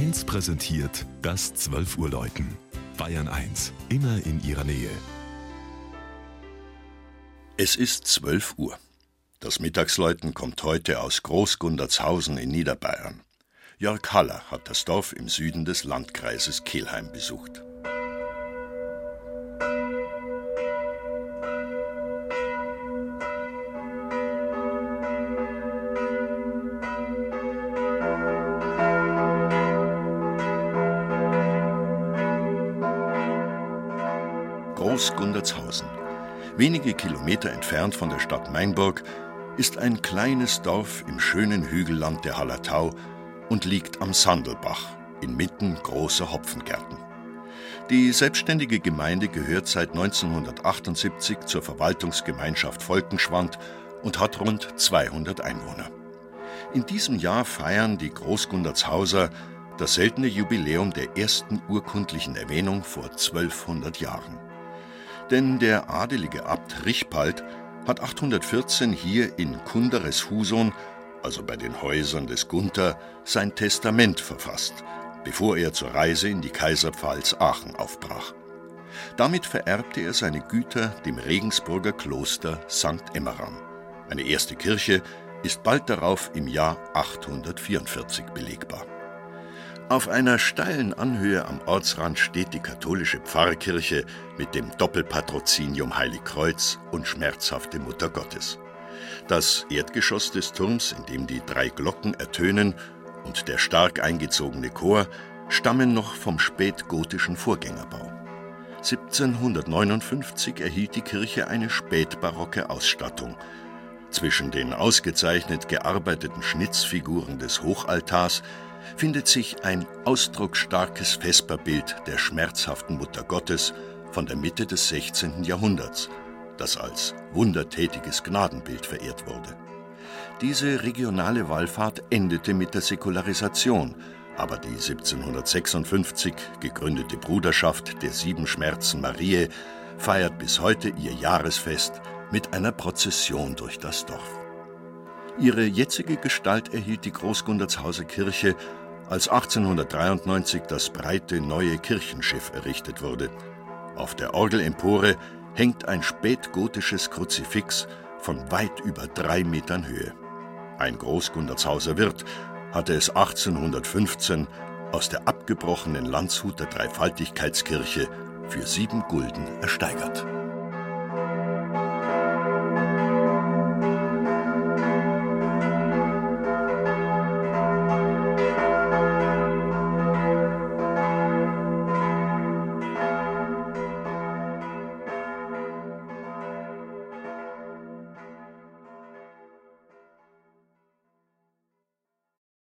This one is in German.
1 präsentiert das 12 Uhr Läuten. Bayern 1, immer in ihrer Nähe. Es ist 12 Uhr. Das Mittagsläuten kommt heute aus Großgundertshausen in Niederbayern. Jörg Haller hat das Dorf im Süden des Landkreises Kelheim besucht. Großgundertshausen. Wenige Kilometer entfernt von der Stadt Mainburg ist ein kleines Dorf im schönen Hügelland der Hallertau und liegt am Sandelbach, inmitten großer Hopfengärten. Die selbstständige Gemeinde gehört seit 1978 zur Verwaltungsgemeinschaft Volkenschwand und hat rund 200 Einwohner. In diesem Jahr feiern die Großgundertshauser das seltene Jubiläum der ersten urkundlichen Erwähnung vor 1200 Jahren. Denn der adelige Abt Richpald hat 814 hier in Kunderes Huson, also bei den Häusern des Gunther, sein Testament verfasst, bevor er zur Reise in die Kaiserpfalz Aachen aufbrach. Damit vererbte er seine Güter dem Regensburger Kloster St. Emmeram. Eine erste Kirche ist bald darauf im Jahr 844 belegbar. Auf einer steilen Anhöhe am Ortsrand steht die katholische Pfarrkirche mit dem Doppelpatrozinium Heiligkreuz und schmerzhafte Mutter Gottes. Das Erdgeschoss des Turms, in dem die drei Glocken ertönen, und der stark eingezogene Chor stammen noch vom spätgotischen Vorgängerbau. 1759 erhielt die Kirche eine spätbarocke Ausstattung. Zwischen den ausgezeichnet gearbeiteten Schnitzfiguren des Hochaltars findet sich ein ausdrucksstarkes Vesperbild der schmerzhaften Mutter Gottes von der Mitte des 16. Jahrhunderts, das als wundertätiges Gnadenbild verehrt wurde. Diese regionale Wallfahrt endete mit der Säkularisation, aber die 1756 gegründete Bruderschaft der Sieben Schmerzen Marie feiert bis heute ihr Jahresfest mit einer Prozession durch das Dorf. Ihre jetzige Gestalt erhielt die Großgundertshauser Kirche als 1893 das breite neue Kirchenschiff errichtet wurde. Auf der Orgelempore hängt ein spätgotisches Kruzifix von weit über drei Metern Höhe. Ein Großgundertshauser Wirt hatte es 1815 aus der abgebrochenen Landshuter Dreifaltigkeitskirche für sieben Gulden ersteigert.